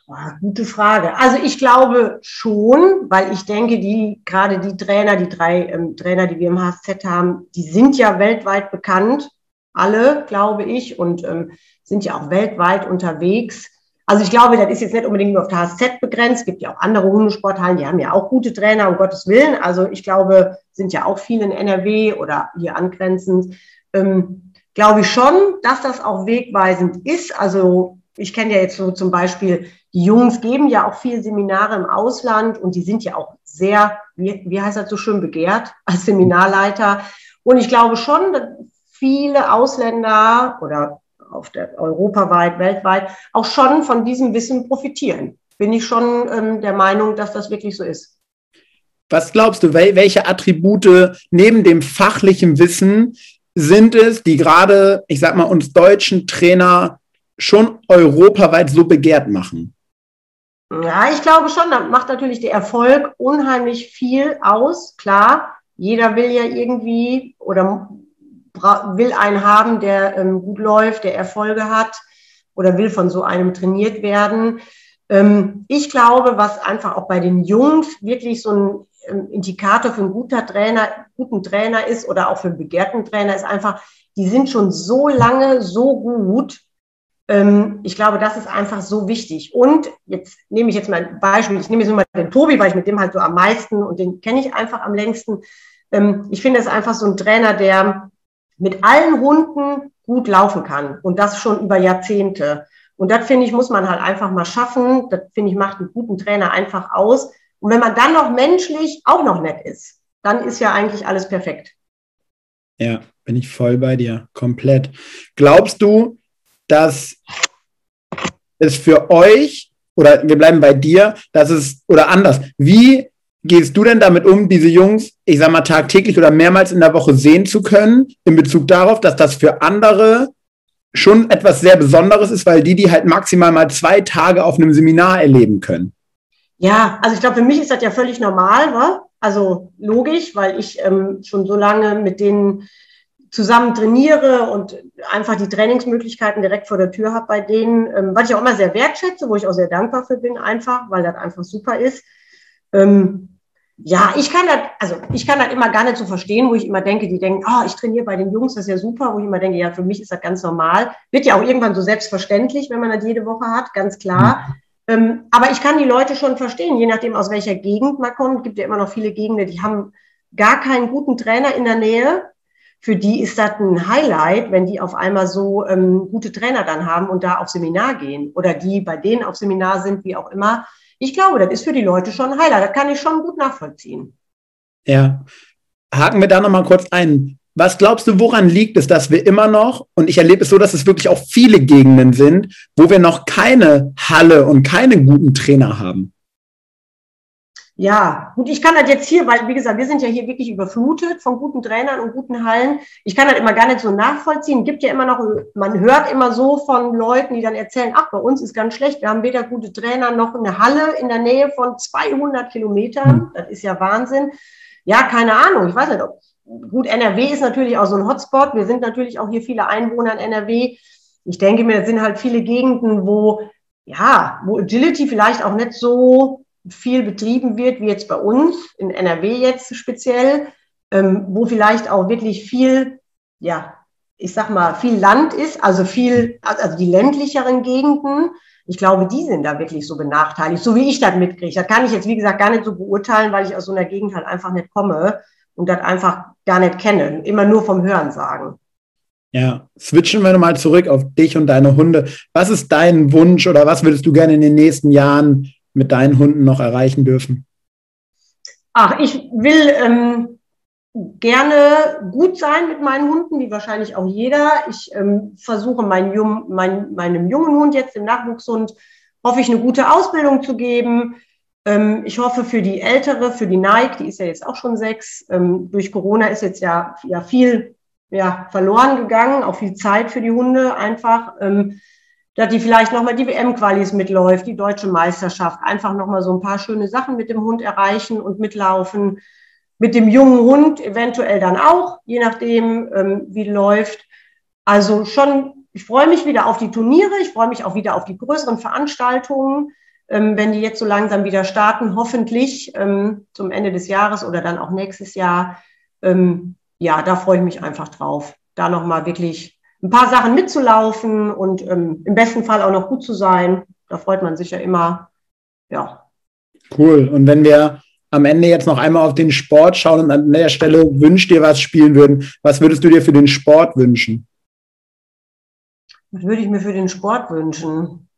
Ah, gute Frage. Also ich glaube schon, weil ich denke, die gerade die Trainer, die drei ähm, Trainer, die wir im HSZ haben, die sind ja weltweit bekannt, alle, glaube ich, und ähm, sind ja auch weltweit unterwegs. Also ich glaube, das ist jetzt nicht unbedingt nur auf der HSZ begrenzt. Es gibt ja auch andere Hundesporthallen, die haben ja auch gute Trainer, um Gottes Willen. Also ich glaube, sind ja auch viele in NRW oder hier angrenzend. Ähm, glaube ich schon, dass das auch wegweisend ist. Also ich kenne ja jetzt so zum Beispiel die Jungs geben ja auch viele Seminare im Ausland und die sind ja auch sehr, wie, wie heißt das so schön, begehrt als Seminarleiter. Und ich glaube schon, dass viele Ausländer oder auf der europaweit, weltweit auch schon von diesem Wissen profitieren. Bin ich schon ähm, der Meinung, dass das wirklich so ist. Was glaubst du, welche Attribute neben dem fachlichen Wissen sind es, die gerade, ich sag mal, uns deutschen Trainer schon europaweit so begehrt machen? Ja, ich glaube schon, da macht natürlich der Erfolg unheimlich viel aus. Klar, jeder will ja irgendwie oder will einen haben, der ähm, gut läuft, der Erfolge hat oder will von so einem trainiert werden. Ähm, ich glaube, was einfach auch bei den Jungs wirklich so ein ähm, Indikator für einen guter Trainer, guten Trainer ist oder auch für einen begehrten Trainer ist einfach, die sind schon so lange so gut, ich glaube, das ist einfach so wichtig. Und jetzt nehme ich jetzt mal ein Beispiel. Ich nehme jetzt mal den Tobi, weil ich mit dem halt so am meisten und den kenne ich einfach am längsten. Ähm, ich finde es einfach so ein Trainer, der mit allen Hunden gut laufen kann und das schon über Jahrzehnte. Und das finde ich, muss man halt einfach mal schaffen. Das finde ich, macht einen guten Trainer einfach aus. Und wenn man dann noch menschlich auch noch nett ist, dann ist ja eigentlich alles perfekt. Ja, bin ich voll bei dir, komplett. Glaubst du, dass es für euch oder wir bleiben bei dir, dass es oder anders, wie gehst du denn damit um, diese Jungs, ich sag mal, tagtäglich oder mehrmals in der Woche sehen zu können, in Bezug darauf, dass das für andere schon etwas sehr Besonderes ist, weil die die halt maximal mal zwei Tage auf einem Seminar erleben können? Ja, also ich glaube, für mich ist das ja völlig normal, wa? Also logisch, weil ich ähm, schon so lange mit denen zusammen trainiere und einfach die Trainingsmöglichkeiten direkt vor der Tür habe bei denen, ähm, was ich auch immer sehr wertschätze, wo ich auch sehr dankbar für bin, einfach, weil das einfach super ist. Ähm, ja, ich kann das, also ich kann das immer gar nicht so verstehen, wo ich immer denke, die denken, oh, ich trainiere bei den Jungs, das ist ja super, wo ich immer denke, ja, für mich ist das ganz normal. Wird ja auch irgendwann so selbstverständlich, wenn man das jede Woche hat, ganz klar. Ähm, aber ich kann die Leute schon verstehen, je nachdem, aus welcher Gegend man kommt. Es gibt ja immer noch viele Gegenden, die haben gar keinen guten Trainer in der Nähe. Für die ist das ein Highlight, wenn die auf einmal so ähm, gute Trainer dann haben und da auf Seminar gehen oder die bei denen auf Seminar sind, wie auch immer ich glaube, das ist für die Leute schon ein Highlight. Das kann ich schon gut nachvollziehen. Ja. Haken wir da nochmal kurz ein. Was glaubst du, woran liegt es, dass wir immer noch, und ich erlebe es so, dass es wirklich auch viele Gegenden sind, wo wir noch keine Halle und keine guten Trainer haben? Ja, gut, ich kann das jetzt hier, weil, wie gesagt, wir sind ja hier wirklich überflutet von guten Trainern und guten Hallen. Ich kann das immer gar nicht so nachvollziehen. Gibt ja immer noch, man hört immer so von Leuten, die dann erzählen, ach, bei uns ist ganz schlecht. Wir haben weder gute Trainer noch eine Halle in der Nähe von 200 Kilometern. Hm. Das ist ja Wahnsinn. Ja, keine Ahnung. Ich weiß nicht, ob, gut, NRW ist natürlich auch so ein Hotspot. Wir sind natürlich auch hier viele Einwohner in NRW. Ich denke mir, das sind halt viele Gegenden, wo, ja, wo Agility vielleicht auch nicht so viel betrieben wird, wie jetzt bei uns, in NRW jetzt speziell, ähm, wo vielleicht auch wirklich viel, ja, ich sag mal, viel Land ist, also viel, also die ländlicheren Gegenden. Ich glaube, die sind da wirklich so benachteiligt, so wie ich das mitkriege. Das kann ich jetzt, wie gesagt, gar nicht so beurteilen, weil ich aus so einer Gegend halt einfach nicht komme und das einfach gar nicht kenne. Immer nur vom Hören sagen. Ja, switchen wir nochmal zurück auf dich und deine Hunde. Was ist dein Wunsch oder was würdest du gerne in den nächsten Jahren mit deinen Hunden noch erreichen dürfen? Ach, ich will ähm, gerne gut sein mit meinen Hunden, wie wahrscheinlich auch jeder. Ich ähm, versuche mein, mein, meinem jungen Hund jetzt, dem Nachwuchshund, hoffe ich, eine gute Ausbildung zu geben. Ähm, ich hoffe für die ältere, für die Nike, die ist ja jetzt auch schon sechs. Ähm, durch Corona ist jetzt ja, ja viel ja, verloren gegangen, auch viel Zeit für die Hunde einfach. Ähm, dass die vielleicht nochmal die WM-Qualis mitläuft, die deutsche Meisterschaft, einfach nochmal so ein paar schöne Sachen mit dem Hund erreichen und mitlaufen. Mit dem jungen Hund eventuell dann auch, je nachdem, ähm, wie läuft. Also schon, ich freue mich wieder auf die Turniere, ich freue mich auch wieder auf die größeren Veranstaltungen, ähm, wenn die jetzt so langsam wieder starten, hoffentlich ähm, zum Ende des Jahres oder dann auch nächstes Jahr. Ähm, ja, da freue ich mich einfach drauf, da nochmal wirklich ein paar Sachen mitzulaufen und ähm, im besten Fall auch noch gut zu sein. Da freut man sich ja immer. Ja. Cool. Und wenn wir am Ende jetzt noch einmal auf den Sport schauen und an der Stelle wünscht dir was spielen würden, was würdest du dir für den Sport wünschen? Was würde ich mir für den Sport wünschen?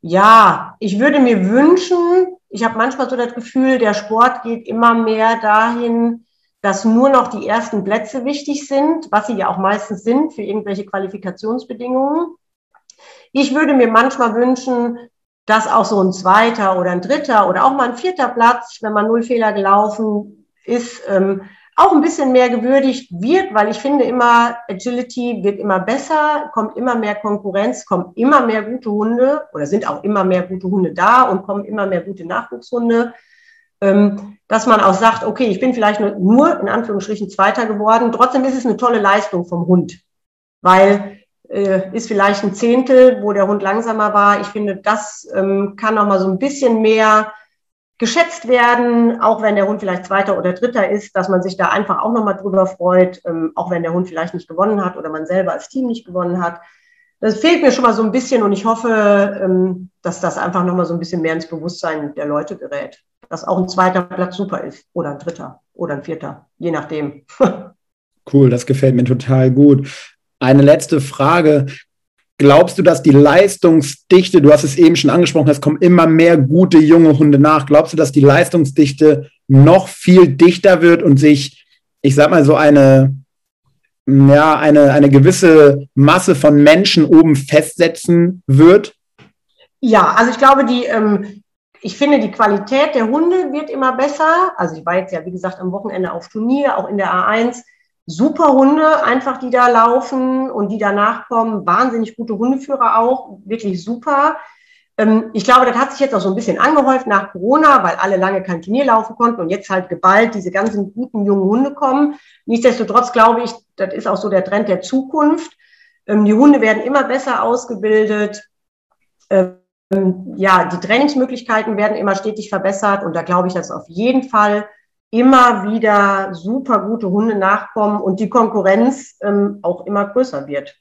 Ja, ich würde mir wünschen, ich habe manchmal so das Gefühl, der Sport geht immer mehr dahin, dass nur noch die ersten Plätze wichtig sind, was sie ja auch meistens sind für irgendwelche Qualifikationsbedingungen. Ich würde mir manchmal wünschen, dass auch so ein zweiter oder ein dritter oder auch mal ein vierter Platz, wenn man null Fehler gelaufen ist, ähm, auch ein bisschen mehr gewürdigt wird, weil ich finde immer, Agility wird immer besser, kommt immer mehr Konkurrenz, kommen immer mehr gute Hunde oder sind auch immer mehr gute Hunde da und kommen immer mehr gute Nachwuchshunde. Ähm, dass man auch sagt, okay, ich bin vielleicht nur in Anführungsstrichen Zweiter geworden, trotzdem ist es eine tolle Leistung vom Hund, weil äh, ist vielleicht ein Zehntel, wo der Hund langsamer war. Ich finde, das ähm, kann noch mal so ein bisschen mehr geschätzt werden, auch wenn der Hund vielleicht Zweiter oder Dritter ist, dass man sich da einfach auch noch mal drüber freut, ähm, auch wenn der Hund vielleicht nicht gewonnen hat oder man selber als Team nicht gewonnen hat das fehlt mir schon mal so ein bisschen und ich hoffe, ähm, dass das einfach nochmal so ein bisschen mehr ins Bewusstsein der Leute gerät. Dass auch ein zweiter Platz super ist oder ein dritter oder ein vierter, je nachdem. cool, das gefällt mir total gut. Eine letzte Frage. Glaubst du, dass die Leistungsdichte, du hast es eben schon angesprochen, es kommen immer mehr gute junge Hunde nach. Glaubst du, dass die Leistungsdichte noch viel dichter wird und sich, ich sag mal, so eine ja, eine, eine gewisse Masse von Menschen oben festsetzen wird? Ja, also ich glaube, die, ähm, ich finde, die Qualität der Hunde wird immer besser. Also ich war jetzt ja, wie gesagt, am Wochenende auf Turnier, auch in der A1. Super Hunde, einfach die da laufen und die danach kommen. Wahnsinnig gute Hundeführer auch, wirklich super. Ähm, ich glaube, das hat sich jetzt auch so ein bisschen angehäuft nach Corona, weil alle lange kein Turnier laufen konnten und jetzt halt geballt diese ganzen guten jungen Hunde kommen. Nichtsdestotrotz glaube ich, das ist auch so der Trend der Zukunft. Ähm, die Hunde werden immer besser ausgebildet. Ähm, ja, die Trainingsmöglichkeiten werden immer stetig verbessert und da glaube ich, dass auf jeden Fall immer wieder super gute Hunde nachkommen und die Konkurrenz auch immer größer wird.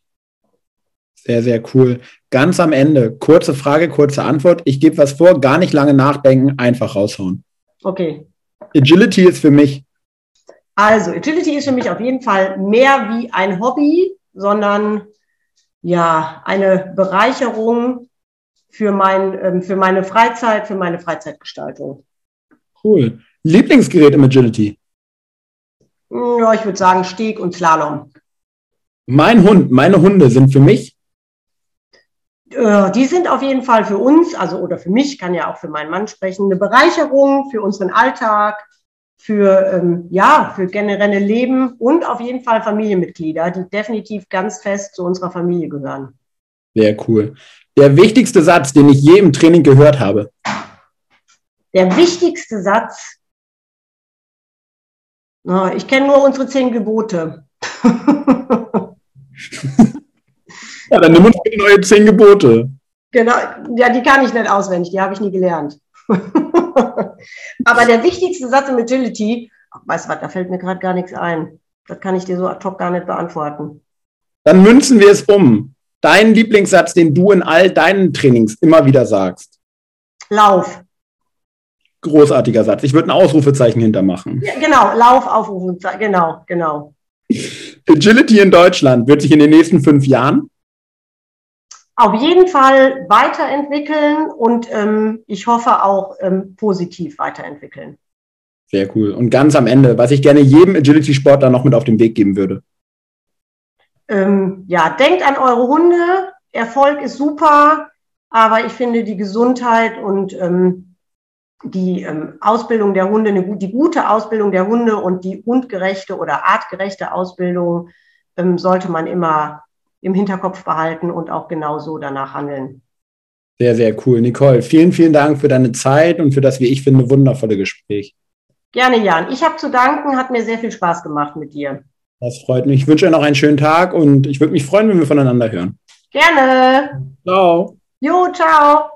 Sehr, sehr cool. Ganz am Ende, kurze Frage, kurze Antwort. Ich gebe was vor, gar nicht lange nachdenken, einfach raushauen. Okay. Agility ist für mich. Also, Agility ist für mich auf jeden Fall mehr wie ein Hobby, sondern ja, eine Bereicherung für, mein, ähm, für meine Freizeit, für meine Freizeitgestaltung. Cool. Lieblingsgerät im Agility? Ja, ich würde sagen Steg und Slalom. Mein Hund, meine Hunde sind für mich die sind auf jeden Fall für uns, also oder für mich, kann ja auch für meinen Mann sprechen, eine Bereicherung für unseren Alltag, für ähm, ja, für generelle Leben und auf jeden Fall Familienmitglieder, die definitiv ganz fest zu unserer Familie gehören. Sehr cool. Der wichtigste Satz, den ich je im Training gehört habe. Der wichtigste Satz. ich kenne nur unsere zehn Gebote. Ja, dann nimm uns bitte neue zehn Gebote. Genau, ja, die kann ich nicht auswendig, die habe ich nie gelernt. Aber der wichtigste Satz im Agility, weißt du was, da fällt mir gerade gar nichts ein. Das kann ich dir so ad hoc gar nicht beantworten. Dann münzen wir es um. Dein Lieblingssatz, den du in all deinen Trainings immer wieder sagst. Lauf. Großartiger Satz. Ich würde ein Ausrufezeichen hintermachen. Ja, genau, Lauf, Aufrufezeichen, genau, genau. Agility in Deutschland wird sich in den nächsten fünf Jahren auf jeden Fall weiterentwickeln und ähm, ich hoffe auch ähm, positiv weiterentwickeln. Sehr cool. Und ganz am Ende, was ich gerne jedem Agility-Sportler noch mit auf den Weg geben würde. Ähm, ja, denkt an eure Hunde. Erfolg ist super, aber ich finde die Gesundheit und ähm, die ähm, Ausbildung der Hunde, eine, die gute Ausbildung der Hunde und die hundgerechte oder artgerechte Ausbildung ähm, sollte man immer im Hinterkopf behalten und auch genau so danach handeln. Sehr, sehr cool. Nicole, vielen, vielen Dank für deine Zeit und für das, wie ich finde, wundervolle Gespräch. Gerne, Jan. Ich habe zu danken, hat mir sehr viel Spaß gemacht mit dir. Das freut mich. Ich wünsche dir noch einen schönen Tag und ich würde mich freuen, wenn wir voneinander hören. Gerne. Ciao. Jo, ciao.